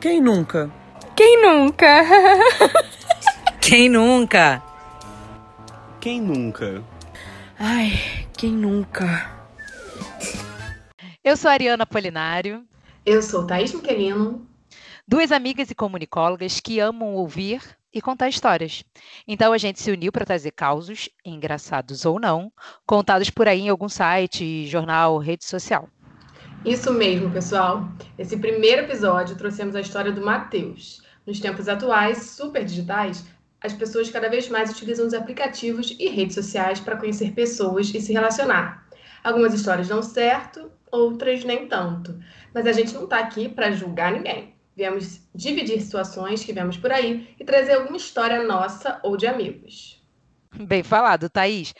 Quem nunca? Quem nunca? Quem nunca? Quem nunca? Ai, quem nunca? Eu sou a Ariana Polinário. Eu sou Thaís Miquelino. Duas amigas e comunicólogas que amam ouvir e contar histórias. Então a gente se uniu para trazer causos, engraçados ou não, contados por aí em algum site, jornal, rede social. Isso mesmo, pessoal. Nesse primeiro episódio trouxemos a história do Matheus. Nos tempos atuais, super digitais, as pessoas cada vez mais utilizam os aplicativos e redes sociais para conhecer pessoas e se relacionar. Algumas histórias dão certo, outras nem tanto. Mas a gente não está aqui para julgar ninguém. Viemos dividir situações que vemos por aí e trazer alguma história nossa ou de amigos. Bem falado, Thaís.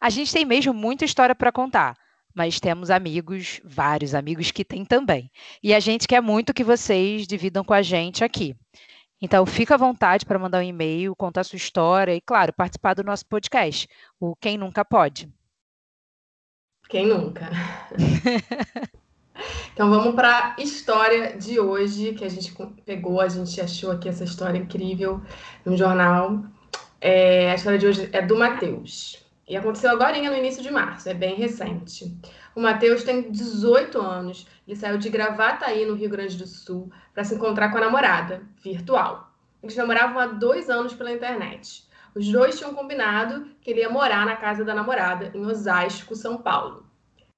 A gente tem mesmo muita história para contar, mas temos amigos, vários amigos que têm também. E a gente quer muito que vocês dividam com a gente aqui. Então, fica à vontade para mandar um e-mail, contar sua história e, claro, participar do nosso podcast, o Quem Nunca Pode. Quem nunca? Então vamos para a história de hoje que a gente pegou, a gente achou aqui essa história incrível no jornal. É, a história de hoje é do Matheus. E aconteceu agora no início de março, é bem recente. O Matheus tem 18 anos, ele saiu de Gravataí, no Rio Grande do Sul, para se encontrar com a namorada, virtual. Eles namoravam há dois anos pela internet. Os dois tinham combinado que ele ia morar na casa da namorada, em Osasco, São Paulo.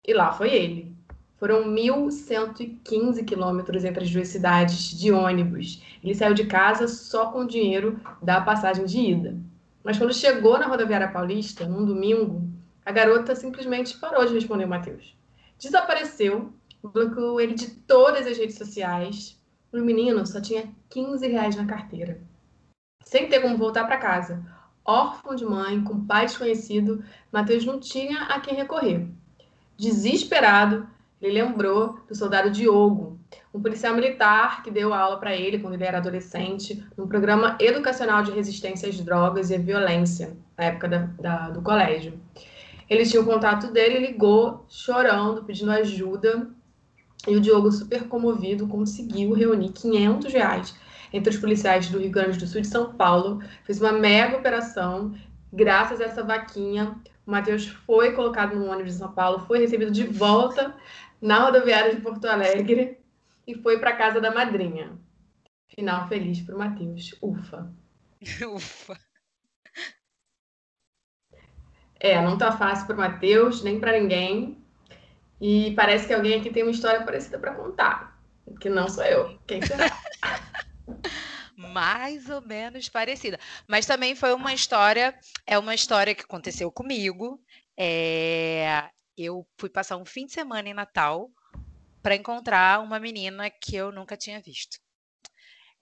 E lá foi ele. Foram 1.115 quilômetros entre as duas cidades de ônibus. Ele saiu de casa só com o dinheiro da passagem de ida. Mas quando chegou na rodoviária paulista, num domingo, a garota simplesmente parou de responder o Matheus. Desapareceu, bloqueou ele de todas as redes sociais. O menino só tinha 15 reais na carteira. Sem ter como voltar para casa, órfão de mãe, com pai desconhecido, Matheus não tinha a quem recorrer. Desesperado, ele lembrou do soldado Diogo, um policial militar que deu aula para ele quando ele era adolescente, num programa educacional de resistência às drogas e à violência, na época da, da, do colégio. Ele tinha o contato dele, ligou chorando, pedindo ajuda, e o Diogo, super comovido, conseguiu reunir 500 reais entre os policiais do Rio Grande do Sul e de São Paulo, fez uma mega operação. Graças a essa vaquinha, o Matheus foi colocado no ônibus de São Paulo, foi recebido de volta na rodoviária de Porto Alegre e foi para casa da madrinha. Final feliz para o Matheus. Ufa. Ufa. É, não tá fácil para o Matheus, nem para ninguém. E parece que alguém aqui tem uma história parecida para contar. Que não sou eu. Quem será? Mais ou menos parecida. Mas também foi uma história, é uma história que aconteceu comigo. É, eu fui passar um fim de semana em Natal para encontrar uma menina que eu nunca tinha visto.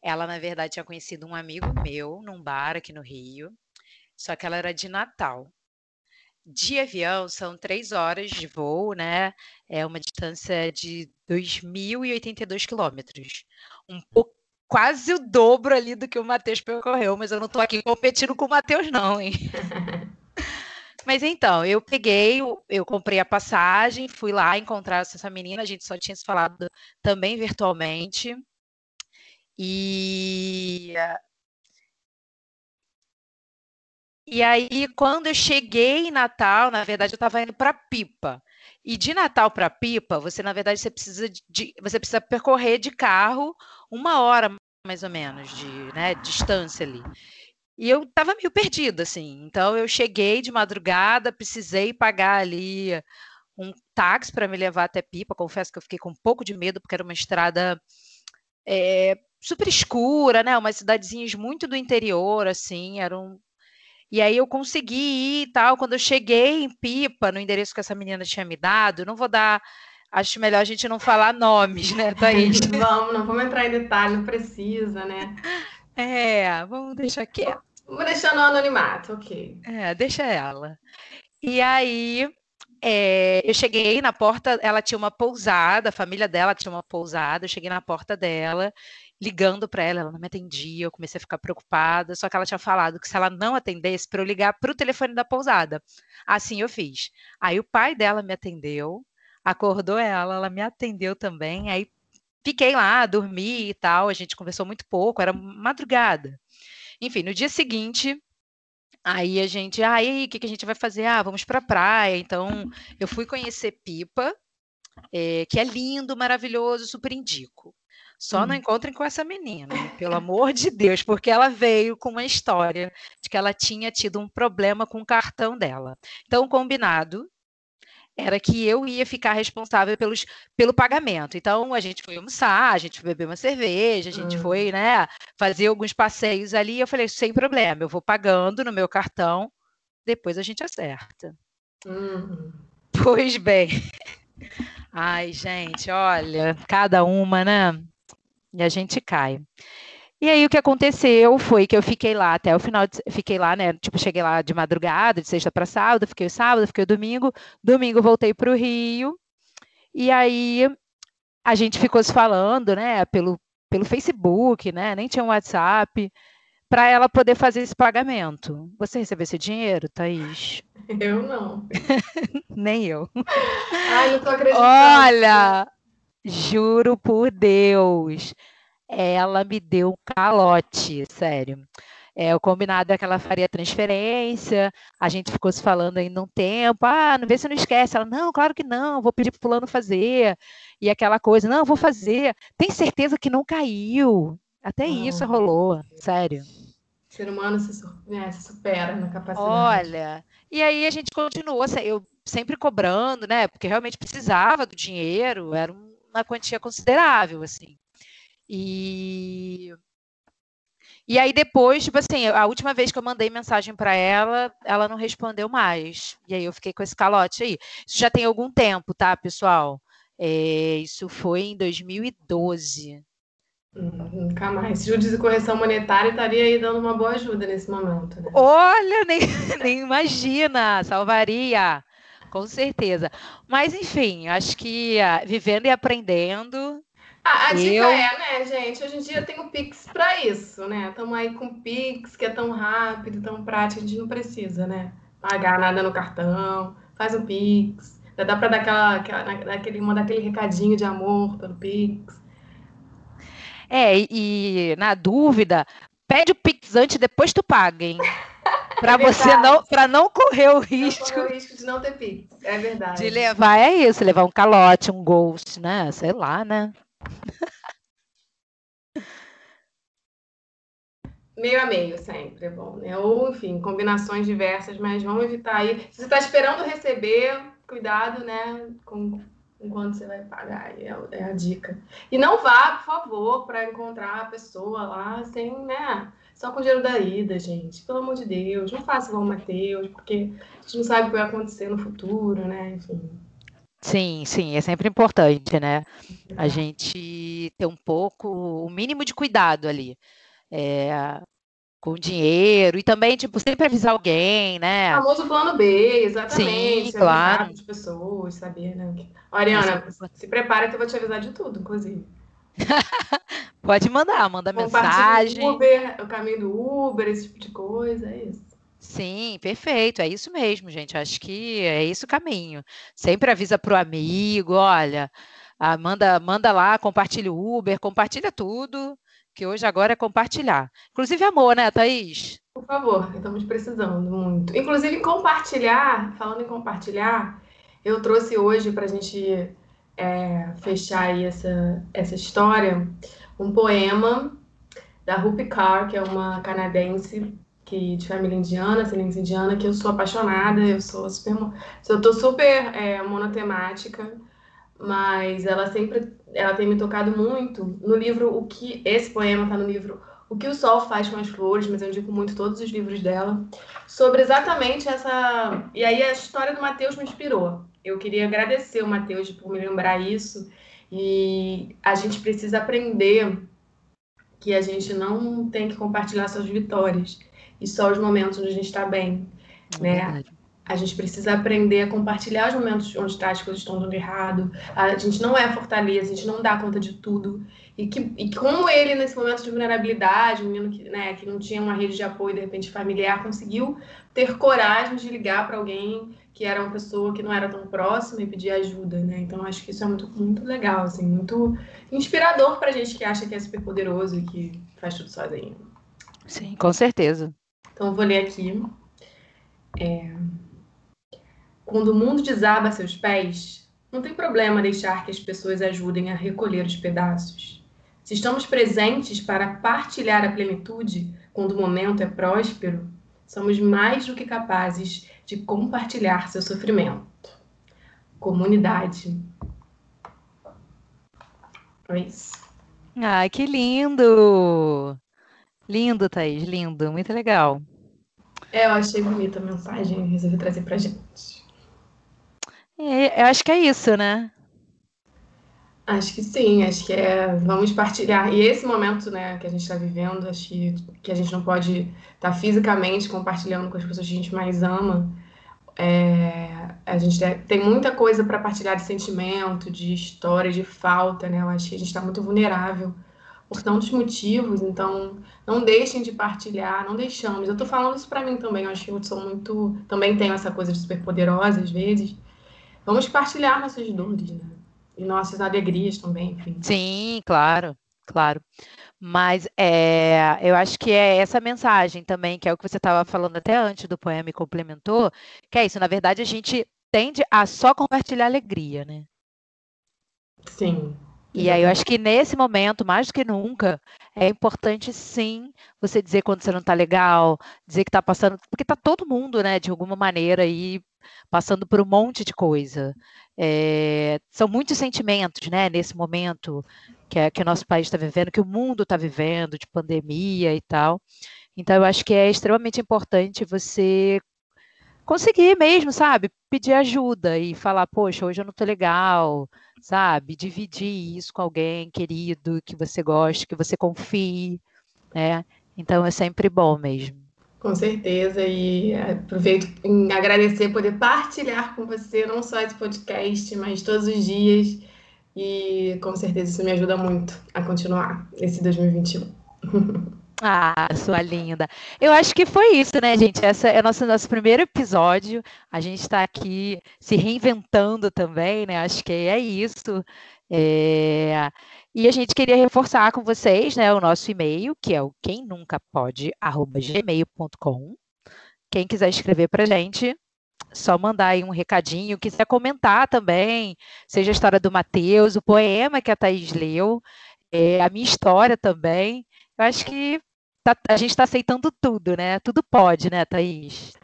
Ela, na verdade, tinha conhecido um amigo meu num bar aqui no Rio, só que ela era de Natal. De avião são três horas de voo, né? É uma distância de 2.082 quilômetros. Um pouco, quase o dobro ali do que o Matheus percorreu, mas eu não estou aqui competindo com o Matheus, não, hein? Mas então, eu peguei, eu comprei a passagem, fui lá encontrar essa menina, a gente só tinha se falado também virtualmente. E E aí, quando eu cheguei em Natal, na verdade, eu estava indo para Pipa. E de Natal para Pipa, você, na verdade, você precisa de, você precisa percorrer de carro uma hora mais ou menos de né, distância ali. E eu estava meio perdida, assim. Então eu cheguei de madrugada, precisei pagar ali um táxi para me levar até Pipa. Confesso que eu fiquei com um pouco de medo, porque era uma estrada é, super escura, né? Umas cidadezinhas muito do interior, assim. Era um... E aí eu consegui ir e tal. Quando eu cheguei em Pipa, no endereço que essa menina tinha me dado, não vou dar. Acho melhor a gente não falar nomes, né, Thaís? vamos, não vamos entrar em detalhe, não precisa, né? É, vamos deixar quieto. Vou deixar no anonimato, ok. É, deixa ela. E aí, é, eu cheguei na porta, ela tinha uma pousada, a família dela tinha uma pousada, eu cheguei na porta dela, ligando para ela, ela não me atendia, eu comecei a ficar preocupada, só que ela tinha falado que se ela não atendesse, para eu ligar para o telefone da pousada. Assim eu fiz. Aí o pai dela me atendeu, acordou ela, ela me atendeu também, aí fiquei lá, dormi e tal. A gente conversou muito pouco, era madrugada. Enfim, no dia seguinte, aí a gente, ah, aí, o que, que a gente vai fazer? Ah, vamos pra praia. Então, eu fui conhecer Pipa, é, que é lindo, maravilhoso, super indico. Só não Hum. encontrem com essa menina, pelo amor de Deus, porque ela veio com uma história de que ela tinha tido um problema com o cartão dela. Então, combinado era que eu ia ficar responsável pelos, pelo pagamento. Então, a gente foi almoçar, a gente foi beber uma cerveja, a gente Hum. foi, né, fazer alguns passeios ali. Eu falei, sem problema, eu vou pagando no meu cartão, depois a gente acerta. Hum. Pois bem. Ai, gente, olha, cada uma, né? E a gente cai. E aí o que aconteceu foi que eu fiquei lá até o final, de, fiquei lá, né? Tipo, cheguei lá de madrugada, de sexta para sábado, fiquei o sábado, fiquei o domingo, domingo voltei para o Rio. E aí a gente ficou se falando, né, pelo, pelo Facebook, né? Nem tinha um WhatsApp, para ela poder fazer esse pagamento. Você recebeu esse dinheiro, Thaís? Eu não. Nem eu. Ai, não tô acreditando. Olha, juro por Deus, ela me deu um calote, sério. É, o combinado é que ela faria transferência, a gente ficou se falando ainda um tempo, ah, não vê se não esquece. Ela, não, claro que não, vou pedir pro fulano fazer. E aquela coisa, não, vou fazer. Tem certeza que não caiu? Até isso rolou, sério. O ser humano se, né, se supera na capacidade. Olha, e aí a gente continuou, eu sempre cobrando, né? Porque realmente precisava do dinheiro, era um- uma quantia considerável, assim. E, e aí depois, tipo assim, a última vez que eu mandei mensagem para ela, ela não respondeu mais. E aí eu fiquei com esse calote aí. Isso já tem algum tempo, tá, pessoal? É, isso foi em 2012. Hum, Nunca mais. Juros e correção monetária estaria aí dando uma boa ajuda nesse momento, né? Olha, nem, nem imagina, salvaria, com certeza. Mas enfim, acho que ah, vivendo e aprendendo, A, a dica eu. é, né, gente? Hoje em dia tem o Pix pra isso, né? Estamos aí com o Pix, que é tão rápido, tão prático, a gente não precisa, né? Pagar nada no cartão, faz um Pix. Dá pra dar aquela, aquela, daquele, mandar aquele recadinho de amor pelo Pix. É, e, e na dúvida, pede o Pix antes, depois tu paga, hein? Para É você não, para não correr o risco correr o risco de não ter Pix. É verdade. de levar, é isso, levar um calote, um ghost, né? Sei lá, né? Meio a meio sempre é bom, né? Ou, enfim, combinações diversas, mas vamos evitar aí. Se você está esperando receber, cuidado, né? Com, com quanto você vai pagar, aí é, é a dica. E não vá, por favor, para encontrar a pessoa lá sem, né? Só com o dinheiro da ida, gente. Pelo amor de Deus, não faça igual o Matheus, porque a gente não sabe o que vai acontecer no futuro, né? Enfim. Sim, sim, é sempre importante, né? A gente ter um pouco, o mínimo de cuidado ali. É, com o dinheiro e também, tipo, sempre avisar alguém, O né? famoso plano B, exatamente. Sim, claro. As pessoas, saber, né? É Ariana, importante. se prepara que eu vou te avisar de tudo, inclusive. Pode mandar, manda mensagem. o Uber, o caminho do Uber, esse tipo de coisa, é isso. Sim, perfeito, é isso mesmo, gente. Acho que é esse o caminho. Sempre avisa pro amigo, olha, ah, manda, manda lá, compartilha o Uber, compartilha tudo, que hoje agora é compartilhar. Inclusive amor, né, Thaís? Por favor, estamos precisando muito. Inclusive, compartilhar, falando em compartilhar, eu trouxe hoje para a gente é, fechar aí essa, essa história, um poema da Rupi Kaur, que é uma canadense que, de família indiana, ascendência indiana, que eu sou apaixonada, eu sou super, eu tô super é, monotemática, mas ela sempre, ela tem me tocado muito no livro o que esse poema está no livro O que o Sol faz com as flores, mas eu indico muito todos os livros dela sobre exatamente essa. E aí a história do Mateus me inspirou. Eu queria agradecer o Mateus por me lembrar isso e a gente precisa aprender que a gente não tem que compartilhar suas vitórias e só os momentos onde a gente está bem. É Né? verdade. A gente precisa aprender a compartilhar os momentos onde tá, as coisas estão dando errado. A gente não é fortaleza, a gente não dá conta de tudo. E, que, e como ele, nesse momento de vulnerabilidade, um menino que, né, que não tinha uma rede de apoio, de repente familiar, conseguiu ter coragem de ligar para alguém que era uma pessoa que não era tão próxima e pedia ajuda, né? Então acho que isso é muito, muito legal, assim, muito inspirador pra gente que acha que é super poderoso e que faz tudo sozinho. Sim, com certeza. Então eu vou ler aqui. É... Quando o mundo desaba a seus pés, não tem problema deixar que as pessoas ajudem a recolher os pedaços. Se estamos presentes para partilhar a plenitude quando o momento é próspero, somos mais do que capazes de compartilhar seu sofrimento. Comunidade. É isso. Ai, que lindo! Lindo, Thaís, lindo, muito legal. É, eu achei bonita a mensagem e resolvi trazer pra gente. É, eu acho que é isso, né? Acho que sim, acho que é. Vamos partilhar. E esse momento, né, que a gente está vivendo, acho que, que a gente não pode estar tá fisicamente compartilhando com as pessoas que a gente mais ama. É, a gente tem muita coisa para partilhar de sentimento, de história, de falta, né? Eu acho que a gente está muito vulnerável por tantos motivos, então não deixem de partilhar, não deixamos. Eu estou falando isso para mim também, eu acho que eu sou muito. Também tenho essa coisa de super poderosa às vezes. Vamos partilhar nossas dores, né? e nossas alegrias também, enfim. Sim, claro, claro. Mas é, eu acho que é essa mensagem também, que é o que você estava falando até antes do poema e complementou, que é isso, na verdade a gente tende a só compartilhar alegria, né? Sim. E aí eu acho que nesse momento, mais do que nunca, é importante sim você dizer quando você não está legal, dizer que está passando, porque está todo mundo, né, de alguma maneira aí passando por um monte de coisa. É, são muitos sentimentos, né, nesse momento que, é, que o nosso país está vivendo, que o mundo está vivendo, de pandemia e tal. Então, eu acho que é extremamente importante você conseguir mesmo, sabe, pedir ajuda e falar, poxa, hoje eu não estou legal, sabe, dividir isso com alguém querido, que você goste, que você confie, né? Então é sempre bom mesmo. Com certeza, e aproveito em agradecer poder partilhar com você não só esse podcast, mas todos os dias. E com certeza isso me ajuda muito a continuar esse 2021. Ah, sua linda. Eu acho que foi isso, né, gente? Esse é o nosso, nosso primeiro episódio. A gente está aqui se reinventando também, né? Acho que é isso. É... E a gente queria reforçar com vocês né, o nosso e-mail, que é o quem nunca pode, gmail.com. Quem quiser escrever para gente, só mandar aí um recadinho, quiser comentar também, seja a história do Matheus, o poema que a Thaís leu, é, a minha história também. Eu acho que tá, a gente está aceitando tudo, né? Tudo pode, né, Thaís?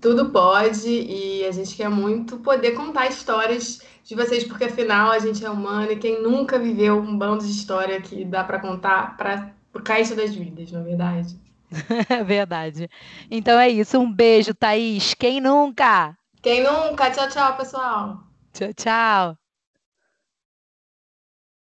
Tudo pode, e a gente quer muito poder contar histórias de vocês, porque afinal a gente é humano e quem nunca viveu um bando de história que dá para contar para o caixa das vidas, não é verdade? É verdade. Então é isso. Um beijo, Thaís. Quem nunca? Quem nunca? Tchau, tchau, pessoal. Tchau, tchau.